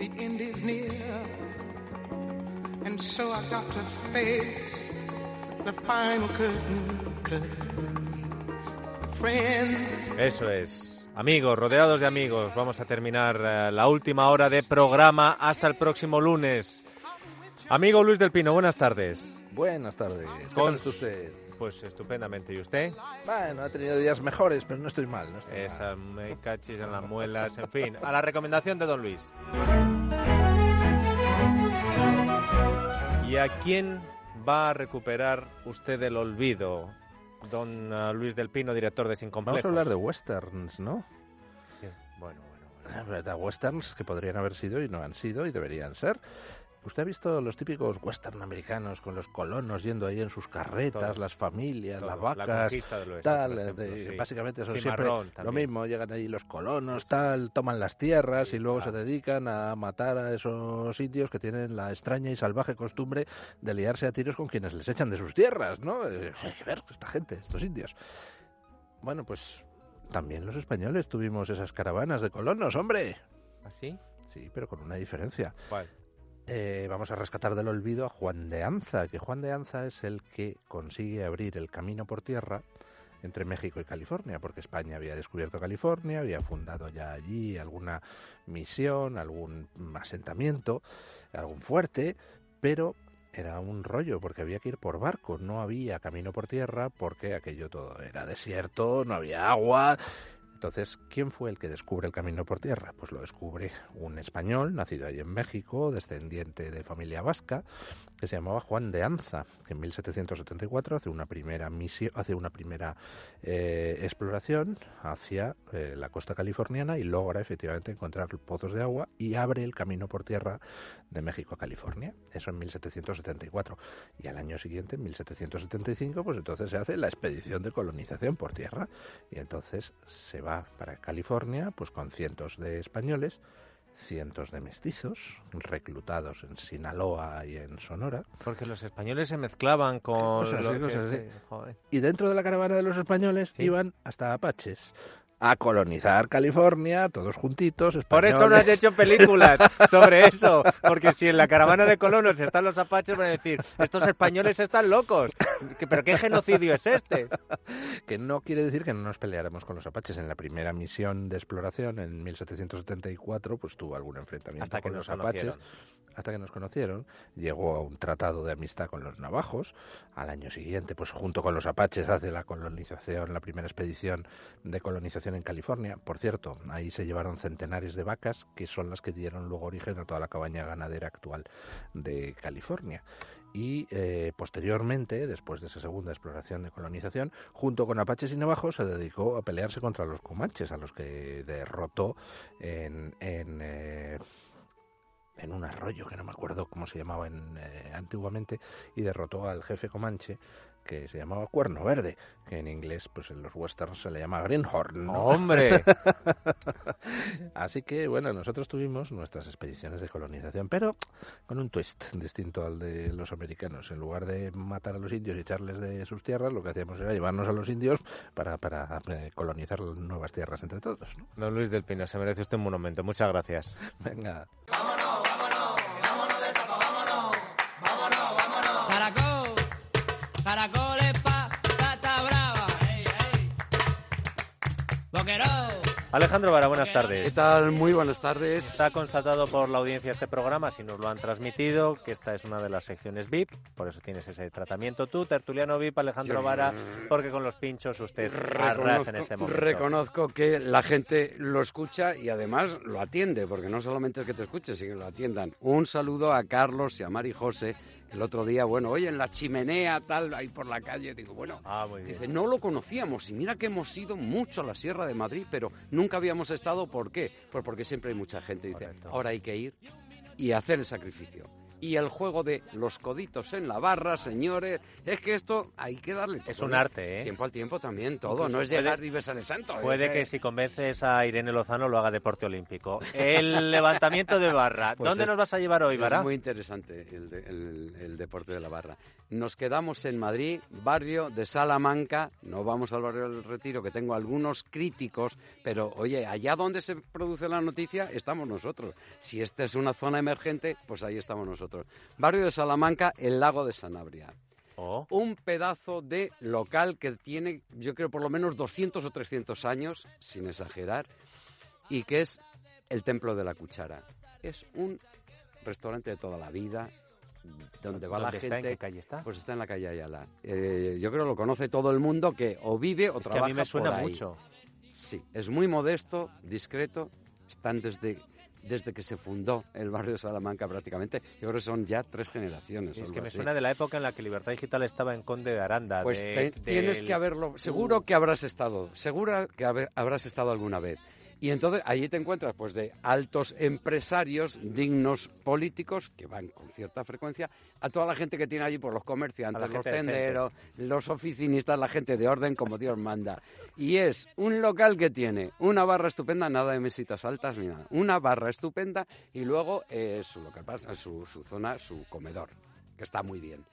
the end is near. And so I got to face the final curtain, curtain. Friends. Eso es. Amigos, rodeados de amigos, vamos a terminar eh, la última hora de programa hasta el próximo lunes. Amigo Luis del Pino, buenas tardes. Buenas tardes. ¿Cómo está usted? Pues estupendamente. ¿Y usted? Bueno, ha tenido días mejores, pero no estoy mal. No estoy mal. Esa me cachis en las muelas, en fin. A la recomendación de Don Luis. ¿Y a quién va a recuperar usted el olvido? Don eh, Luis del Pino, director de Sin Vamos Complejos. a hablar de westerns, ¿no? Bueno, bueno, bueno. La verdad, westerns que podrían haber sido y no han sido y deberían ser. ¿Usted ha visto los típicos western americanos con los colonos yendo ahí en sus carretas, las familias, las Todo. Vacas, conquista del oeste, tal? eh, ejemplo, de- sí. Básicamente son siempre lo mismo. Llegan ahí los colonos, tal, toman las tierras Sí, y luego claro. se dedican a matar a esos indios que tienen la extraña y salvaje costumbre de liarse a tiros con quienes les echan de sus tierras, ¿no? Eh, Hay que ver esta gente, estos indios. Bueno, pues también los españoles tuvimos esas caravanas de colonos, hombre. ¿Así? Sí, pero con una diferencia. ¿Cuál? Eh, vamos a rescatar del olvido a Juan de Anza, que Juan de Anza es el que consigue abrir el camino por tierra entre México y California, porque España había descubierto California, había fundado ya allí alguna misión, algún asentamiento, algún fuerte, pero era un rollo porque había que ir por barco, no había camino por tierra porque aquello todo era desierto, no había agua. Entonces, ¿quién fue el que descubre el camino por tierra? Pues lo descubre un español, nacido allí en México, descendiente de familia vasca, que se llamaba Juan de Anza, que en 1774 hace una primera misión, hace una primera eh, exploración hacia eh, la costa californiana y logra efectivamente encontrar pozos de agua y abre el camino por tierra de México a California. Eso en 1774. Y al año siguiente, en 1775, pues entonces se hace la expedición de colonización por tierra. Y entonces se va para California, pues con cientos de españoles, cientos de mestizos, reclutados en Sinaloa y en Sonora. Porque los españoles se mezclaban con Cosas cosas. Y dentro de la caravana de los españoles Sí. iban hasta apaches a colonizar California, todos juntitos. Por eso no has españoles. hecho películas sobre eso. Porque si en la caravana de colonos están los apaches, van a decir, estos españoles están locos. ¿Pero qué genocidio es este? que no quiere decir que no nos peleáramos con los apaches. En la primera misión de exploración, en 1774, pues tuvo algún enfrentamiento Hasta con los apaches. Hasta que nos conocieron, llegó a un tratado de amistad con los navajos. Al año siguiente, pues junto con los apaches hace la colonización, la primera expedición de colonización en California. Por cierto, ahí se llevaron centenares de vacas, que son las que dieron luego origen a toda la cabaña ganadera actual de California y eh, posteriormente, después de esa segunda exploración de colonización, junto con apaches y navajos se dedicó a pelearse contra los comanches, a los que derrotó en, eh, un arroyo que no me acuerdo cómo se llamaba en, eh, antiguamente, y derrotó al jefe comanche que se llamaba Cuerno Verde, que en inglés, pues en los westerns se le llama Greenhorn. ¿no? ¡Hombre! Así que, bueno, nosotros tuvimos nuestras expediciones de colonización, pero con un twist distinto al de los americanos. En lugar de matar a los indios y echarles de sus tierras, lo que hacíamos era llevarnos a los indios para, para eh, colonizar nuevas tierras entre todos. ¿no? Don Luis del Pino, se merece usted un monumento. Muchas gracias. Venga. Alejandro Vara, buenas ¿Qué tardes. tal? Muy buenas tardes. Está constatado por la audiencia de este programa, si nos lo han transmitido, que esta es una de las secciones VIP, por eso tienes ese tratamiento tú, tertuliano VIP, Alejandro Vara, porque con los pinchos usted arrasa en este momento. reconozco que la gente lo escucha y además lo atiende, porque no solamente es que te escuche, sino que lo atiendan. Un saludo a Carlos y a Mari José. El otro día, bueno, oye, en la chimenea, tal, ahí por la calle, digo, bueno, Ah. Dice, no lo conocíamos y mira que hemos ido mucho a la Sierra de Madrid, pero nunca habíamos estado, ¿por qué? Pues porque siempre hay mucha gente. Dice, Correcto. ahora hay que ir y hacer el sacrificio. Y el juego de los coditos en la barra, señores, es que esto hay que darle Es todo, un ¿no? arte, ¿eh? Tiempo al tiempo también, todo. Incluso no es puede- llegar y besar el santo. Puede es, que eh, si convences a Irene Lozano lo haga deporte olímpico. El levantamiento de barra. Pues ¿Dónde es- nos vas a llevar hoy, Es Vara? muy interesante el, de- el- el deporte de la barra. Nos quedamos en Madrid, barrio de Salamanca. No vamos al barrio del Retiro, que tengo algunos críticos, pero oye, allá donde se produce la noticia estamos nosotros. Si esta es una zona emergente, pues ahí estamos nosotros. Barrio de Salamanca, el lago de Sanabria. Oh, Un pedazo de local que tiene, yo creo, por lo menos 200 o 300 años, sin exagerar, y que es el Templo de la Cuchara. Es un restaurante de toda la vida, donde va la ¿Dónde está? ¿En gente. qué calle está? Pues está en la calle Ayala. Eh, yo creo que lo conoce todo el mundo que o vive o es que a trabaja mí me suena por ahí. mucho. Sí, es muy modesto, discreto. Están desde, desde que se fundó el barrio de Salamanca prácticamente. Yo creo que son ya tres generaciones. Es que me así. suena de la época en la que Libertad Digital estaba en Conde de Aranda. Pues de- te- tienes que haberlo. Seguro que habrás estado. Seguro que haber- habrás estado alguna vez. Y entonces allí te encuentras pues de altos empresarios, dignos políticos, que van con cierta frecuencia, a toda la gente que tiene allí, por los A comerciantes, los tenderos, los oficinistas, la gente de orden como Dios manda. Y es un local que tiene una barra estupenda, nada de mesitas altas ni nada. Una barra estupenda y luego eh, su local, pasa- su, su zona, su comedor, que está muy bien.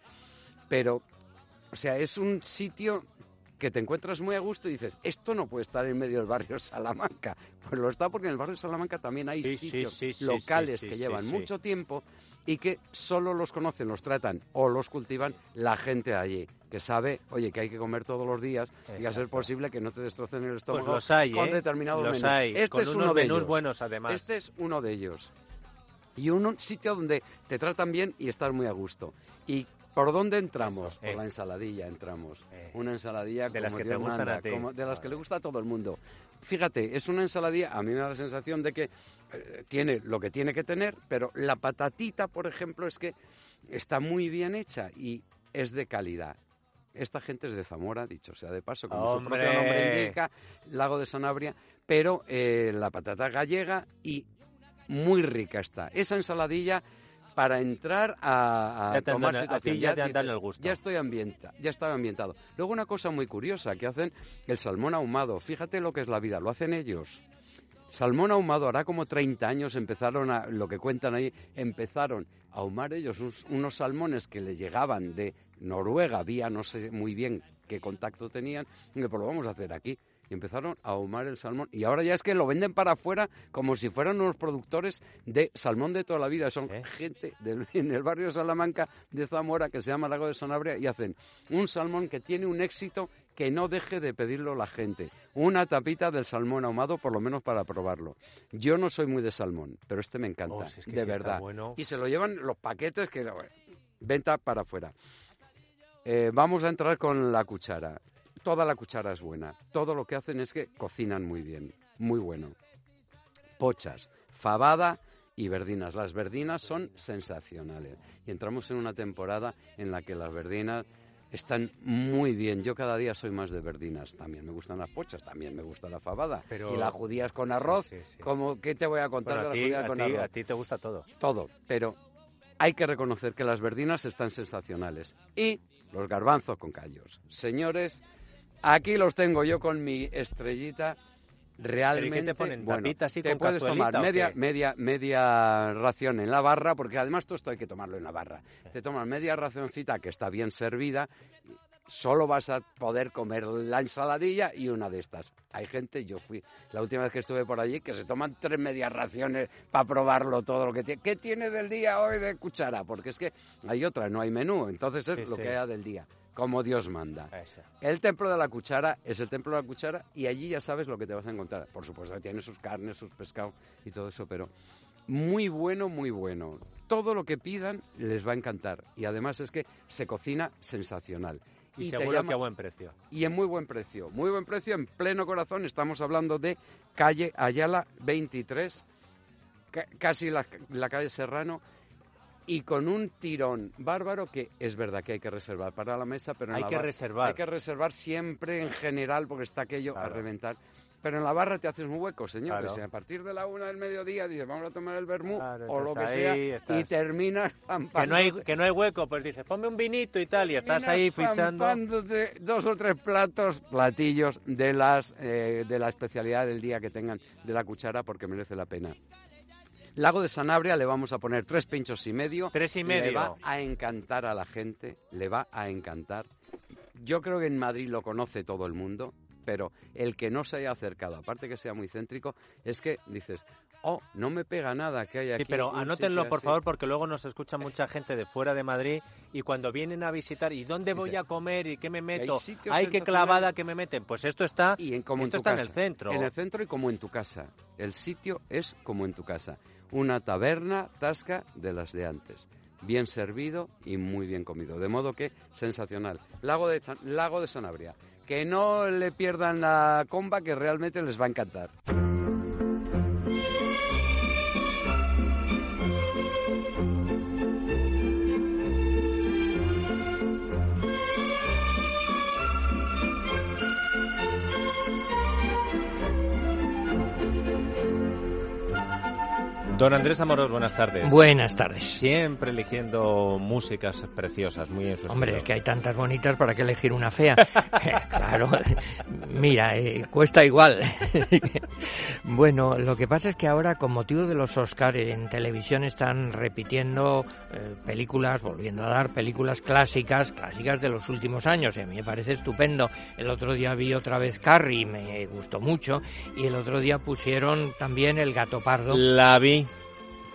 Pero, o sea, es un sitio que te encuentras muy a gusto y dices, esto no puede estar en medio del barrio Salamanca. Pues lo está porque en el barrio Salamanca también hay Sí, sitios sí, sí, locales que llevan mucho tiempo y que solo los conocen, los tratan o los cultivan la gente de allí, que sabe, oye, que hay que comer todos los días y a ser posible que no te destrocen el Pues estómago los hay, con ¿eh? determinados Los menús. hay. Este con es unos uno de menús ellos. buenos, además. Este es uno de ellos. Y un, un sitio donde te tratan bien y estás muy a gusto. ¿Y por dónde entramos? Eso, por eh. la ensaladilla entramos. Eh. Una ensaladilla De las como que te Dios gustan manda, a ti. como de las que le gusta a todo el mundo. Fíjate, es una ensaladilla, a mí me da la sensación de que eh, tiene lo que tiene que tener, pero la patatita, por ejemplo, es que está muy bien hecha y es de calidad. Esta gente es de Zamora, dicho sea de paso, como su propio nombre indica, Lago de Sanabria, pero eh, la patata gallega y muy rica está. Esa ensaladilla para entrar a, a Ya tomar dado- a situación. ti ya te el gusto. Ya estoy ambienta, ya estaba ambientado. Luego una cosa muy curiosa que hacen el salmón ahumado. Fíjate lo que es la vida, lo hacen ellos. Salmón ahumado, hará como 30 años empezaron a, lo que cuentan ahí, empezaron a ahumar ellos uns- unos salmones que les llegaban de Noruega, vía no sé muy bien qué contacto tenían, y pues lo vamos a hacer aquí. Y empezaron a ahumar el salmón. Y ahora ya es que lo venden para afuera como si fueran unos productores de salmón de toda la vida. Son ¿Eh? gente del, en el barrio de Salamanca de Zamora que se llama Lago de Sanabria y hacen un salmón que tiene un éxito que no deje de pedirlo la gente. Una tapita del salmón ahumado, por lo menos para probarlo. Yo no soy muy de salmón, pero este me encanta, Oh, si es que de sí verdad. bueno. Y se lo llevan los paquetes que... Venta para afuera. Eh, vamos a entrar con la cuchara. Toda la cuchara es buena. Todo lo que hacen es que cocinan muy bien. Muy bueno. Pochas, fabada y verdinas. Las verdinas son sensacionales. Y entramos en una temporada en la que las verdinas están muy bien. Yo cada día soy más de verdinas. También me gustan las pochas, también me gusta la fabada. Pero- Y las judías con arroz. Sí, sí, sí. Como, ¿Qué te voy a contar Bueno, a de las judías a con ti- arroz? a ti te gusta todo. todo, pero hay que reconocer que las verdinas están sensacionales. Y los garbanzos con callos. Señores, aquí los tengo yo con mi estrellita. Realmente, te ponen? bueno, ¿Tapita así te con puedes tomar media, qué? media, media ración en la barra, porque además todo esto hay que tomarlo en la barra. Te tomas media racioncita que está bien servida, solo vas a poder comer la ensaladilla y una de estas. Hay gente, yo fui la última vez que estuve por allí, que se toman tres medias raciones para probarlo todo lo que tiene. ¿Qué tiene del día hoy de cuchara? Porque es que hay otra, no hay menú, entonces es Sí, lo sí. que haya del día, como Dios manda. Esa. El templo de la cuchara es el templo de la cuchara y allí ya sabes lo que te vas a encontrar. Por supuesto tiene sus carnes, sus pescados y todo eso, pero muy bueno, muy bueno. Todo lo que pidan les va a encantar y además es que se cocina sensacional. Y, te seguro llama- que a buen precio. y en muy buen precio. Muy buen precio, en pleno corazón. Estamos hablando de calle Ayala 23, ca- casi la, la calle Serrano, y con un tirón bárbaro que es verdad que hay que reservar para la mesa, pero en Hay la que reservar. Hay que reservar siempre en general porque está aquello a Claro. reventar. Pero en la barra te haces un hueco, señor. Claro. que si a partir de la una del mediodía dices, vamos a tomar el vermú Claro, o lo que sea, ahí y estás. terminas Que no, hay, zampándote- que no hay hueco, pues dices, ponme un vinito y tal, y estás ahí fichando. zampándote dos o tres platos, platillos de las eh, de la especialidad del día que tengan de la cuchara porque merece la pena. Lago de Sanabria le vamos a poner tres pinchos y medio. Tres y Le medio. va a encantar a la gente, le va a encantar. Yo creo que en Madrid lo conoce todo el mundo, pero el que no se haya acercado, aparte que sea muy céntrico, es que dices, oh, no me pega nada que haya Sí, aquí. pero anótenlo, por así". favor, porque luego nos escucha mucha gente de fuera de Madrid y cuando vienen a visitar, ¿y dónde voy a comer y qué me meto? hay sensacionales. clavada que me meten. Pues esto está, Y en, como esto en tu está en el centro. En el centro y como en tu casa. El sitio es como en tu casa. Una taberna tasca de las de antes. Bien servido y muy bien comido. De modo que, sensacional. Lago de, Lago de Sanabria. Que no le pierdan la comba, que realmente les va a encantar. Don Andrés Amorós, buenas tardes. Buenas tardes. Siempre eligiendo músicas preciosas, muy en su Hombre, estilo. es que hay tantas bonitas, ¿para qué elegir una fea? claro, mira, eh, cuesta igual. bueno, lo que pasa es que ahora, con motivo de los Oscars, en televisión están repitiendo eh, películas, volviendo a dar películas clásicas, clásicas de los últimos años, y a mí me parece estupendo. El otro día vi otra vez Carrie, me gustó mucho, y el otro día pusieron también El Gato Pardo. La vi,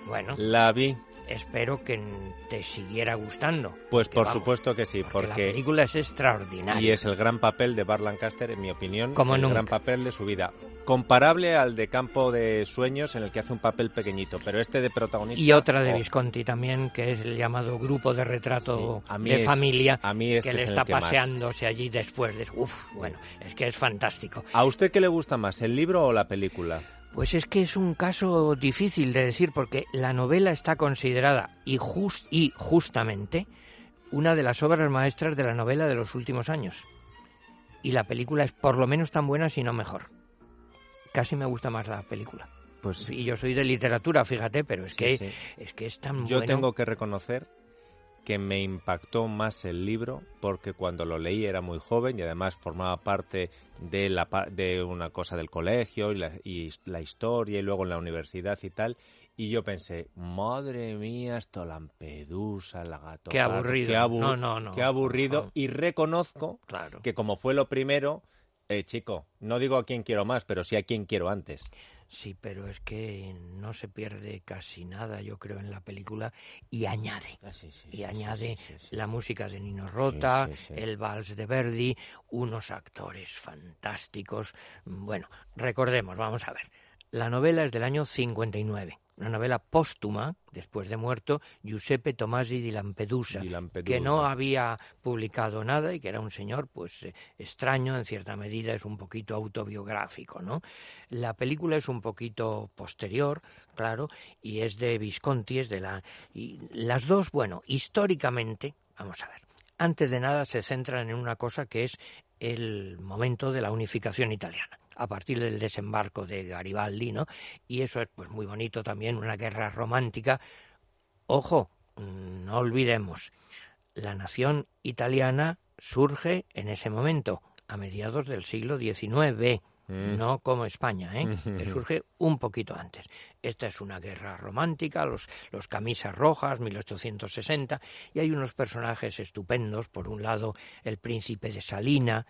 Bueno, la vi. espero que te siguiera gustando. Pues por vamos, supuesto que sí, porque la película es extraordinaria. Y es el gran papel de Bar Lancaster, en mi opinión, Como el nunca. gran papel de su vida. Comparable al de Campo de Sueños, en el que hace un papel pequeñito, pero este de protagonista... Y otra de oh, Visconti también, que es el llamado grupo de retrato Sí, de es- familia, A mí este que le es está que más. paseándose allí después de... Uf, bueno, es que es fantástico. ¿A usted qué le gusta más, el libro o la película? Pues es que es un caso difícil de decir porque la novela está considerada y, jus- y justamente una de las obras maestras de la novela de los últimos años. Y la película es por lo menos tan buena, si no mejor. Casi me gusta más la película. Pues Y yo soy de literatura, fíjate, pero es sí, que sí. es que es tan Yo bueno. tengo que reconocer que me impactó más el libro porque cuando lo leí era muy joven y además formaba parte de la de una cosa del colegio y la, y la historia y luego en la universidad y tal y yo pensé madre mía esto Lampedusa la gato Qué aburrido. qué, abu- No, no, no. qué aburrido y reconozco Claro. que como fue lo primero eh, chico no digo a quién quiero más pero sí a quién quiero antes Sí, pero es que no se pierde casi nada, yo creo, en la película y añade. Ah, sí, sí, Y sí, añade la música de Nino Rota, el vals de Verdi, unos actores fantásticos. Bueno, recordemos, vamos a ver. La novela es del año 59, una novela póstuma, después de muerto, Giuseppe Tomasi di Lampedusa, Di Lampedusa. que no había publicado nada y que era un señor pues eh, extraño, en cierta medida es un poquito autobiográfico, ¿no? La película es un poquito posterior, claro, y es de Visconti, es de la y las dos, bueno, históricamente, vamos a ver. Antes de nada se centran en una cosa que es el momento de la unificación italiana a partir del desembarco de Garibaldi, ¿no? Y eso es pues muy bonito también, una guerra romántica. Ojo, mm, no olvidemos, la nación italiana surge en ese momento, a mediados del siglo XIX, Mm. no como España, ¿eh? que surge un poquito antes. Esta es una guerra romántica, los, los camisas rojas, 1860, y hay unos personajes estupendos. Por un lado, el príncipe de Salina,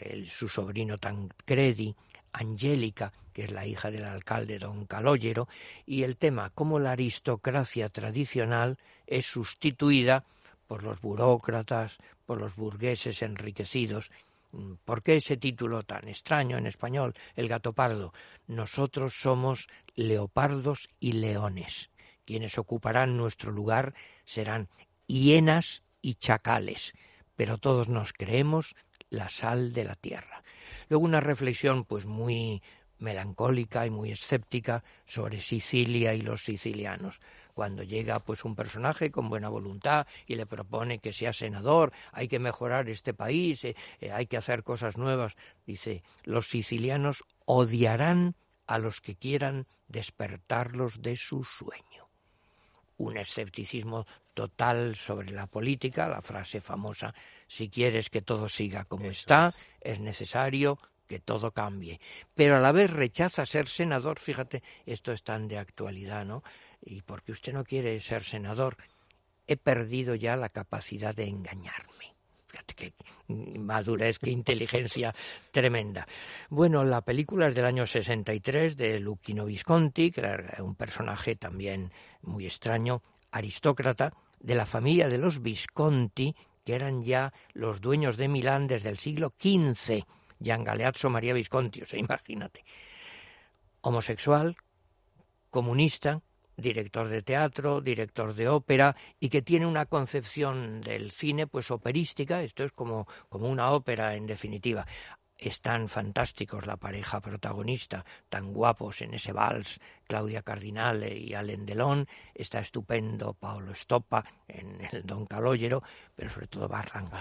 el- su sobrino Tancredi, Angélica, que es la hija del alcalde don Calogero, y el tema cómo la aristocracia tradicional es sustituida por los burócratas, por los burgueses enriquecidos. Mm, ¿Por qué ese título tan extraño en español, el gato pardo? Nosotros somos leopardos y leones. Quienes ocuparán nuestro lugar serán hienas y chacales, pero todos nos creemos la sal de la tierra. Luego una reflexión pues muy melancólica y muy escéptica sobre Sicilia y los sicilianos. Cuando llega pues un personaje con buena voluntad y le propone que sea senador, hay que mejorar este país, eh, eh, hay que hacer cosas nuevas, dice, los sicilianos odiarán a los que quieran despertarlos de su sueño. Un escepticismo total sobre la política, la frase famosa, si quieres que todo siga como está, es necesario que todo cambie. Pero a la vez rechaza ser senador, fíjate, esto es tan de actualidad, ¿no? Y porque usted no quiere ser senador, he perdido ya la capacidad de engañarme. Fíjate qué madurez, qué inteligencia tremenda. Bueno, la película es del año 63 de Luchino Visconti, que era un personaje también muy extraño, aristócrata, de la familia de los Visconti, que eran ya los dueños de Milán desde el siglo XV. Gian Galeazzo María Visconti, o sea, imagínate. Homosexual, comunista, director de teatro, director de ópera y que tiene una concepción del cine pues operística, esto es como, como una ópera en definitiva. Están fantásticos la pareja protagonista, tan guapos en ese vals, Claudia Cardinale y Alain Delon, está estupendo Paolo Stoppa en el Don Calogero, pero sobre todo Barranco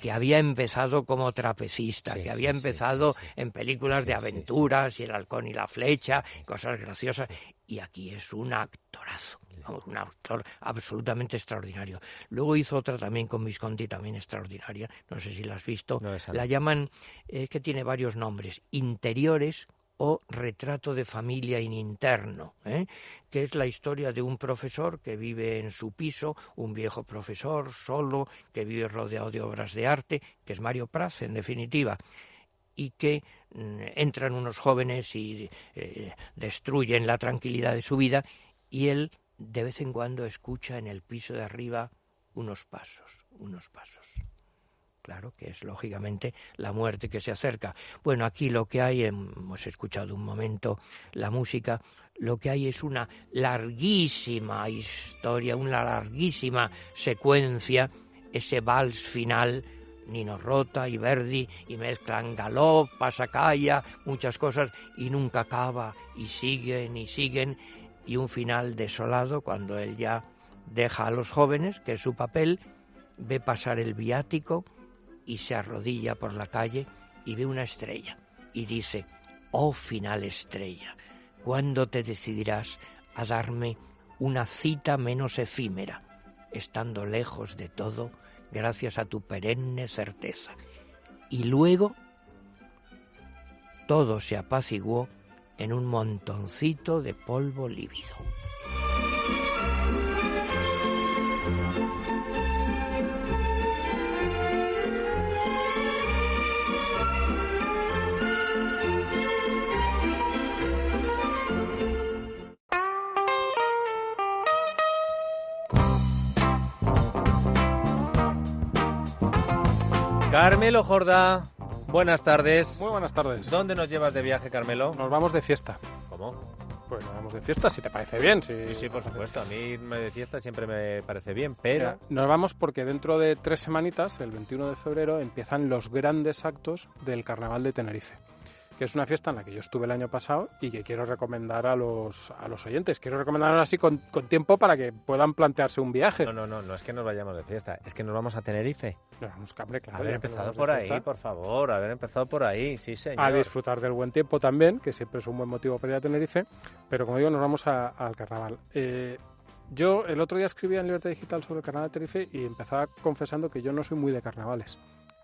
que había empezado como trapecista, que había empezado en películas de aventuras y el halcón y la flecha, cosas graciosas, y aquí es un actorazo. un actor absolutamente extraordinario. Luego hizo otra también con Visconti, también extraordinaria. No sé si la has visto. la llaman, es que tiene varios nombres. Interiores o Retrato de familia in interno, ¿eh? que es la historia de un profesor que vive en su piso, un viejo profesor solo, que vive rodeado de obras de arte, que es Mario Praz, en definitiva, y que mm, entran unos jóvenes y eh, destruyen la tranquilidad de su vida, y él de vez en cuando escucha en el piso de arriba unos pasos, unos pasos claro, que es lógicamente la muerte que se acerca. Bueno, aquí lo que hay, hemos escuchado un momento la música, lo que hay es una larguísima historia, una larguísima secuencia, ese vals final, Nino Rota y Verdi, y mezclan galop, pasacalla, muchas cosas, y nunca acaba, y siguen y siguen, y un final desolado cuando él ya deja a los jóvenes, que es su papel, ve pasar el viático, y se arrodilla por la calle y ve una estrella y dice, oh final estrella, ¿cuándo te decidirás a darme una cita menos efímera, estando lejos de todo gracias a tu perenne certeza? Y luego todo se apaciguó en un montoncito de polvo lívido. Carmelo Jordá, buenas tardes. Muy buenas tardes. ¿Dónde nos llevas de viaje, Carmelo? Nos vamos de fiesta. ¿Cómo? Pues nos vamos de fiesta, si te parece bien. Si... Sí, sí, por supuesto. A mí irme de fiesta siempre me parece bien, pero... nos vamos porque dentro de tres semanitas, el 21 de febrero, empiezan los grandes actos del Carnaval de Tenerife que es una fiesta en la que yo estuve el año pasado y que quiero recomendar a los, a los oyentes. Quiero recomendarlo así con, con, tiempo para que puedan plantearse un viaje. No, no, no, no es que nos vayamos de fiesta, es que nos vamos a Tenerife. Nos vamos, claro, haber empezado por ahí, por favor, haber empezado por ahí, sí, señor. A disfrutar del buen tiempo también, que siempre es un buen motivo para ir a Tenerife, pero como digo, nos vamos al carnaval. Eh, yo el otro día escribía en Libertad Digital sobre el carnaval de Tenerife y empezaba confesando que yo no soy muy de carnavales.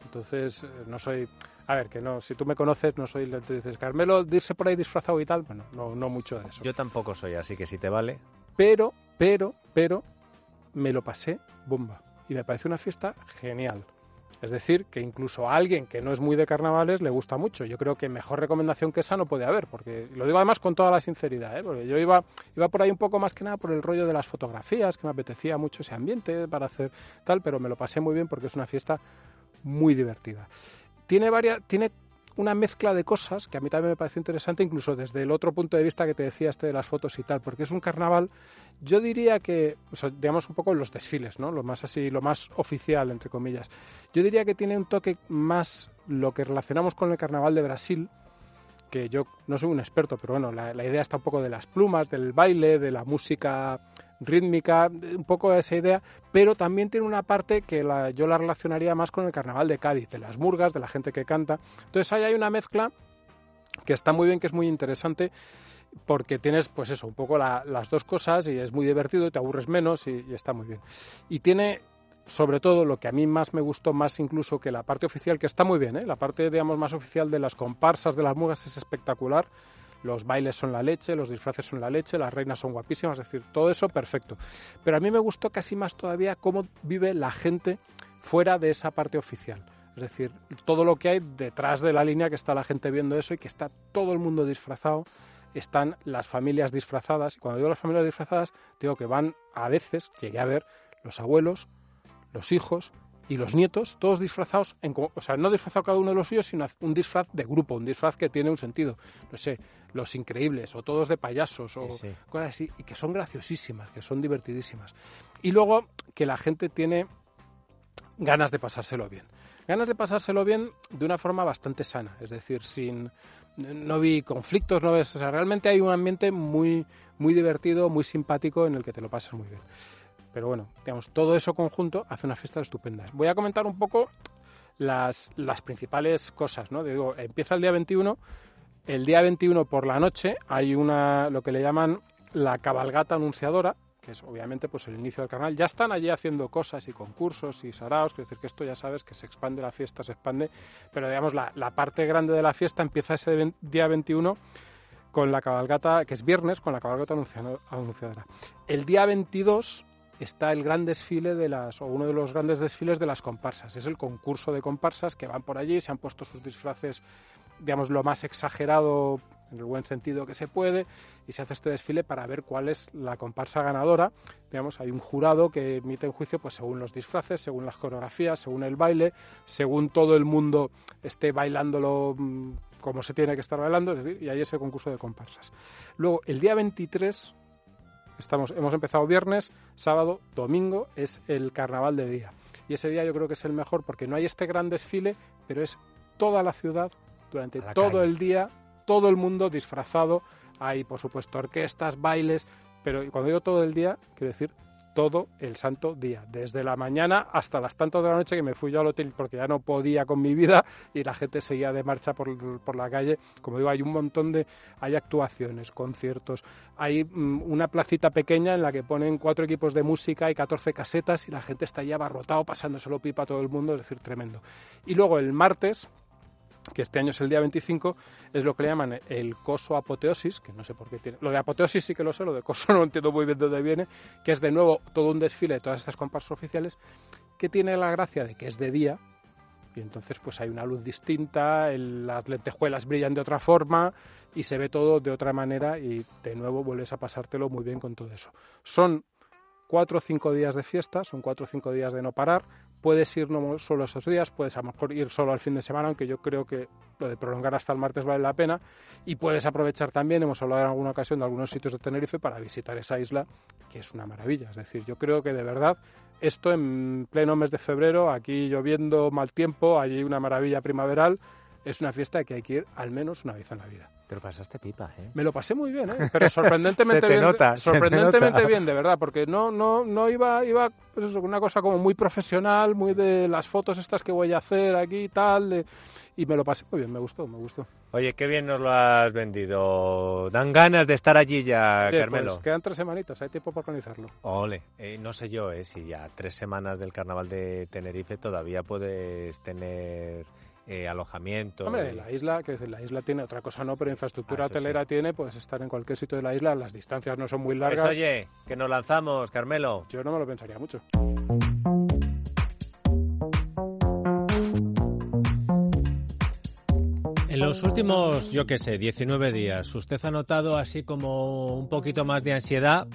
Entonces, eh, no soy a ver, que no, si tú me conoces, no soy, te dices, Carmelo, dirse por ahí disfrazado y tal, bueno, no, no mucho de eso. Yo tampoco soy, así que si te vale. Pero, pero, pero, me lo pasé bomba. Y me parece una fiesta genial. Es decir, que incluso a alguien que no es muy de carnavales le gusta mucho. Yo creo que mejor recomendación que esa no puede haber, porque lo digo además con toda la sinceridad, ¿eh? porque yo iba, iba por ahí un poco más que nada por el rollo de las fotografías, que me apetecía mucho ese ambiente para hacer tal, pero me lo pasé muy bien porque es una fiesta muy divertida tiene varias, tiene una mezcla de cosas que a mí también me parece interesante, incluso desde el otro punto de vista que te decía este de las fotos y tal, porque es un carnaval, yo diría que, digamos un poco los desfiles, ¿no? Lo más así, lo más oficial, entre comillas. Yo diría que tiene un toque más lo que relacionamos con el carnaval de Brasil, que yo no soy un experto, pero bueno, la, la idea está un poco de las plumas, del baile, de la música rítmica, un poco esa idea, pero también tiene una parte que yo la relacionaría más con el carnaval de Cádiz, de las murgas, de la gente que canta. Entonces ahí hay una mezcla que está muy bien, que es muy interesante porque tienes, pues eso, un poco la- las dos cosas y es muy divertido, te aburres menos y, está muy bien. Y tiene, sobre todo, lo que a mí más me gustó, más incluso que la parte oficial, que está muy bien, ¿eh? la parte, digamos, más oficial de las comparsas de las mugas es espectacular. Los bailes son la leche, los disfraces son la leche, las reinas son guapísimas, es decir, todo eso perfecto. Pero a mí me gustó casi más todavía cómo vive la gente fuera de esa parte oficial. Es decir, todo lo que hay detrás de la línea que está la gente viendo eso y que está todo el mundo disfrazado, están las familias disfrazadas. Y cuando digo las familias disfrazadas, digo que van a veces, llegué a ver, los abuelos, los hijos y los nietos, todos disfrazados, en, o sea, no disfrazado cada uno de los suyos, sino un disfraz de grupo, un disfraz que tiene un sentido. No sé, los increíbles, o todos de payasos, o Sí, sí. cosas así, y que son graciosísimas, que son divertidísimas. Y luego que la gente tiene ganas de pasárselo bien. Ganas de pasárselo bien de una forma bastante sana, es decir, sin no vi conflictos, no ves, o sea, realmente hay un ambiente muy muy divertido, muy simpático en el que te lo pasas muy bien. Pero bueno, digamos, todo eso conjunto hace una fiesta estupenda. Voy a comentar un poco las, las principales cosas, ¿no? Digo, empieza el día 21, el día 21 por la noche hay una, lo que le llaman la cabalgata anunciadora, que es obviamente pues el inicio del canal. Ya están allí haciendo cosas y concursos y saraos, quiero decir que esto ya sabes que se expande la fiesta, se expande, pero digamos la, la parte grande de la fiesta empieza ese día 21 con la cabalgata, que es viernes, con la cabalgata anunciado- anunciadora. El día 22 está el gran desfile de las, o uno de los grandes desfiles de las comparsas. Es el concurso de comparsas que van por allí, se han puesto sus disfraces, digamos, lo más exagerado, en el buen sentido que se puede, y se hace este desfile para ver cuál es la comparsa ganadora. Digamos, hay un jurado que emite un juicio pues según los disfraces, según las coreografías, según el baile, según todo el mundo esté bailándolo mm, como se tiene que estar bailando, es decir, y hay ese concurso de comparsas. Luego, el día 23 Estamos, hemos empezado viernes, sábado, domingo, es el carnaval de día. Y ese día yo creo que es el mejor porque no hay este gran desfile, pero es toda la ciudad durante la todo calle. el día, todo el mundo disfrazado. Hay, por supuesto, orquestas, bailes, pero cuando digo todo el día, quiero decir todo el santo día, desde la mañana hasta las tantas de la noche que me fui yo al hotel porque ya no podía con mi vida y la gente seguía de marcha por, por la calle. Como digo, hay un montón de, hay actuaciones, conciertos, hay mm, una placita pequeña en la que ponen cuatro equipos de música y 14 casetas y la gente está ya abarrotado pasándoselo pipa a todo el mundo, es decir, tremendo. Y luego el martes, que este año es el día 25, es lo que le llaman el coso apoteosis, que no sé por qué tiene. Lo de apoteosis sí que lo sé, lo de coso no entiendo muy bien de dónde viene, que es de nuevo todo un desfile de todas estas comparsas oficiales, que tiene la gracia de que es de día, y entonces pues hay una luz distinta, el- las lentejuelas brillan de otra forma y se ve todo de otra manera y de nuevo vuelves a pasártelo muy bien con todo eso. Son cuatro o cinco días de fiesta, son cuatro o cinco días de no parar. Puedes ir solo esos días, puedes a lo mejor ir solo al fin de semana, aunque yo creo que lo de prolongar hasta el martes vale la pena. Y puedes aprovechar también, hemos hablado en alguna ocasión de algunos sitios de Tenerife, para visitar esa isla, que es una maravilla. Es decir, yo creo que de verdad esto en pleno mes de febrero, aquí lloviendo, mal tiempo, allí una maravilla primaveral, es una fiesta que hay que ir al menos una vez en la vida. Te lo pasaste pipa, ¿eh? Me lo pasé muy bien, ¿eh? pero sorprendentemente Se te bien. nota, sorprendentemente bien, de verdad, porque no, no, no iba, iba, pues eso, una cosa como muy profesional, muy de las fotos estas que voy a hacer aquí y tal, de- y me lo pasé muy bien, me gustó, me gustó. Oye, qué bien nos lo has vendido. Dan ganas de estar allí ya, Oye, Carmelo. pues quedan tres semanitas, hay tiempo para organizarlo. Ole, eh, no sé yo, eh, si ya tres semanas del carnaval de Tenerife todavía puedes tener eh, alojamiento. Hombre, y- la isla, que decir, la isla tiene otra cosa no, pero infraestructura Ah, sí. hotelera tiene, puedes estar en cualquier sitio de la isla, las distancias no son muy Pues largas. oye, que nos lanzamos, Carmelo. Yo no me lo pensaría mucho. En los últimos, yo qué sé, 19 días, ¿usted ha notado así como un poquito más de ansiedad?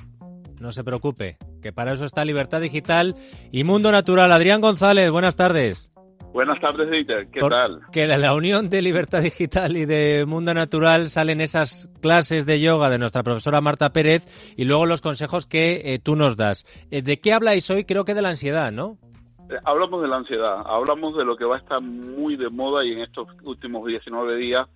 No se preocupe, que para eso está Libertad Digital y Mundo Natural. Adrián González, buenas tardes. Buenas tardes, Dieter. ¿Qué Por- tal? Que de la unión de Libertad Digital y de Mundo Natural salen esas clases de yoga de nuestra profesora Marta Pérez y luego los consejos que eh, tú nos das. Eh, ¿De qué habláis hoy? Creo que de la ansiedad, ¿no? Eh, Hablamos de la ansiedad, hablamos de lo que va a estar muy de moda y en estos últimos 19 días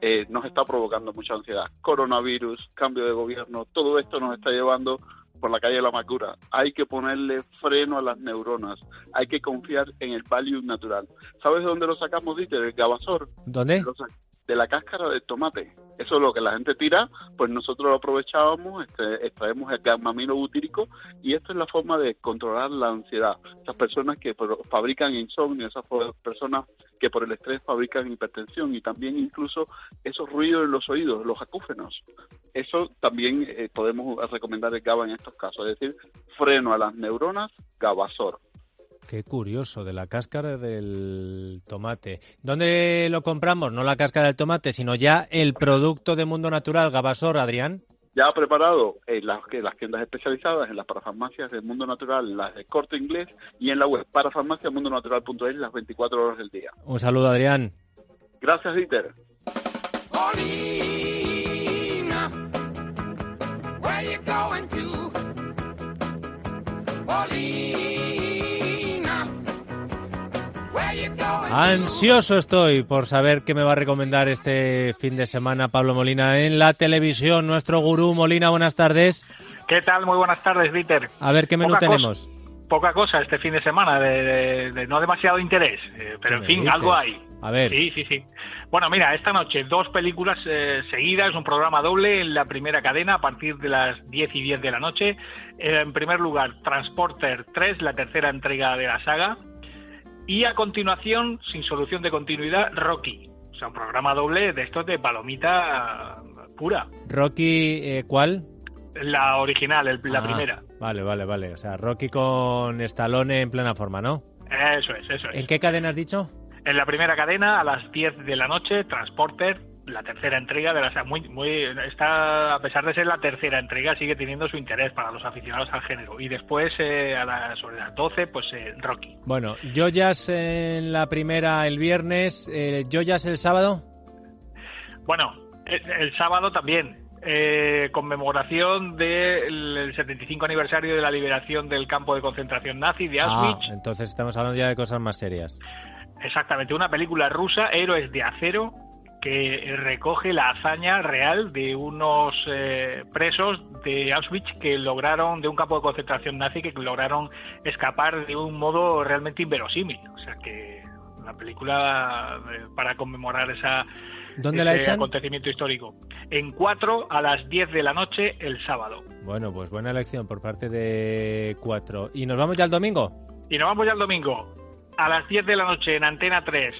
eh, nos está provocando mucha ansiedad. Coronavirus, cambio de gobierno, todo esto nos está llevando por la calle de la Macura. Hay que ponerle freno a las neuronas, hay que confiar en el value natural. ¿Sabes de dónde lo sacamos, Dieter? El Gabasor. ¿Dónde? Lo de la cáscara del tomate. Eso es lo que la gente tira, pues nosotros lo aprovechábamos, este, extraemos el gamma butírico y esto es la forma de controlar la ansiedad. Esas personas que fabrican insomnio, esas personas que por el estrés fabrican hipertensión y también incluso esos ruidos en los oídos, los acúfenos. Eso también eh, podemos recomendar el GABA en estos casos, es decir, freno a las neuronas, GABASOR. Qué curioso, de la cáscara del tomate. ¿Dónde lo compramos? No la cáscara del tomate, sino ya el producto de Mundo Natural, Gabasor, Adrián. Ya preparado en las, las tiendas especializadas, en las parafarmacias del Mundo Natural, las de corte inglés y en la web parafarmaciamundonatural.es las 24 horas del día. Un saludo, Adrián. Gracias, Dieter. Ansioso estoy por saber qué me va a recomendar este fin de semana Pablo Molina en la televisión. Nuestro gurú Molina, buenas tardes. ¿Qué tal? Muy buenas tardes, Dieter. A ver qué menú tenemos. poca cosa este fin de semana, de, no demasiado interés, eh, pero en fin, algo hay. A ver. Sí, sí, sí. Bueno, mira, esta noche dos películas eh, seguidas, un programa doble en la primera cadena a partir de las 10 y 10 de la noche. Eh, en primer lugar, Transporter 3, la tercera entrega de la saga. Y a continuación, sin solución de continuidad, Rocky. O sea, un programa doble de estos de palomita pura. ¿Rocky eh, cuál? La original, la ah, primera. Vale, vale, vale. O sea, Rocky con Stallone en plena forma, ¿no? Eso es, eso es. ¿En qué cadena has dicho? En la primera cadena, a las 10 de la noche, Transporter, la tercera entrega de la muy muy está a pesar de ser la tercera entrega sigue teniendo su interés para los aficionados al género y después eh, a las sobre las 12 pues eh, Rocky bueno Joyas en la primera el viernes eh, Joyas el sábado bueno el, sábado también eh, conmemoración del 75 aniversario de la liberación del campo de concentración nazi de Auschwitz. Ah, entonces estamos hablando ya de cosas más serias. Exactamente, una película rusa, Héroes de Acero, que recoge la hazaña real de unos eh, presos de Auschwitz que lograron, de un campo de concentración nazi, que lograron escapar de un modo realmente inverosímil. O sea que la película eh, para conmemorar esa, ¿Dónde la echan? acontecimiento histórico. En 4 a las 10 de la noche el sábado. Bueno, pues buena elección por parte de 4. ¿Y nos vamos ya el domingo? Y nos vamos ya el domingo a las 10 de la noche en Antena 3,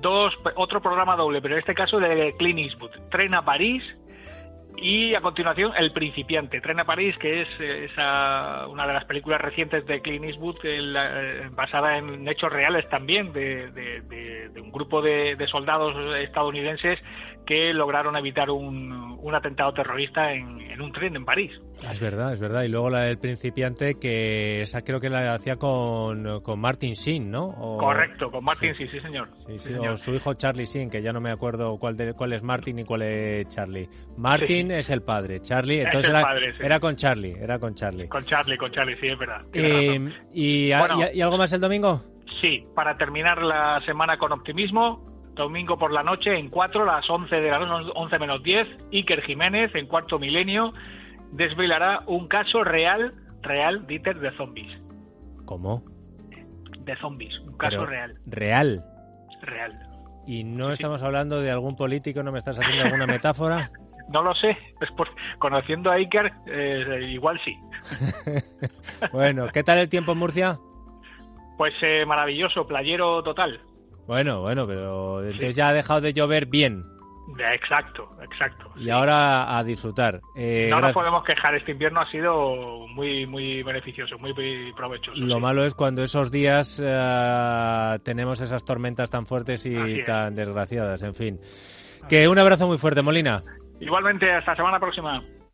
dos, otro programa doble, pero en este caso de Clint Eastwood, Tren a París y a continuación El Principiante, Tren a París, que es esa, una de las películas recientes de Clint Eastwood eh, basada en hechos reales también de, de, un grupo de, soldados estadounidenses que lograron evitar un, un atentado terrorista en, en, un tren en París. Es verdad, es verdad. Y luego la del principiante, que esa creo que la hacía con, con Martin Sheen, ¿no? Correcto, con Martin sí. sí, señor. Sí, sí, o su hijo Charlie Sheen, que ya no me acuerdo cuál, de, cuál es Martin y cuál es Charlie. Martin es el padre, Charlie, entonces era, era, con Charlie, era con Charlie. Con Charlie, con Charlie, sí, es verdad. Eh, y, y, algo más el domingo? Sí, para terminar la semana con optimismo, domingo por la noche en 4, las 11 de la noche, 11 menos 10, Iker Jiménez en cuarto milenio desvelará un caso real, real, Dieter, de zombies. ¿Cómo? De zombies, un caso real. ¿Real? Real. ¿Y no estamos hablando de algún político? ¿No me estás haciendo alguna metáfora? no lo sé, pues conociendo a Iker, eh, igual sí. bueno, ¿qué tal el tiempo en Murcia? Pues eh, maravilloso, playero total. Bueno, bueno, pero entonces ya ha dejado de llover bien. Exacto, exacto. Y ahora a disfrutar. Eh, no nos podemos quejar, este invierno ha sido muy muy beneficioso, muy, provechoso. Lo malo es cuando esos días eh, tenemos esas tormentas tan fuertes y tan desgraciadas, en fin. Que un abrazo muy fuerte, Molina. Igualmente, hasta la semana próxima.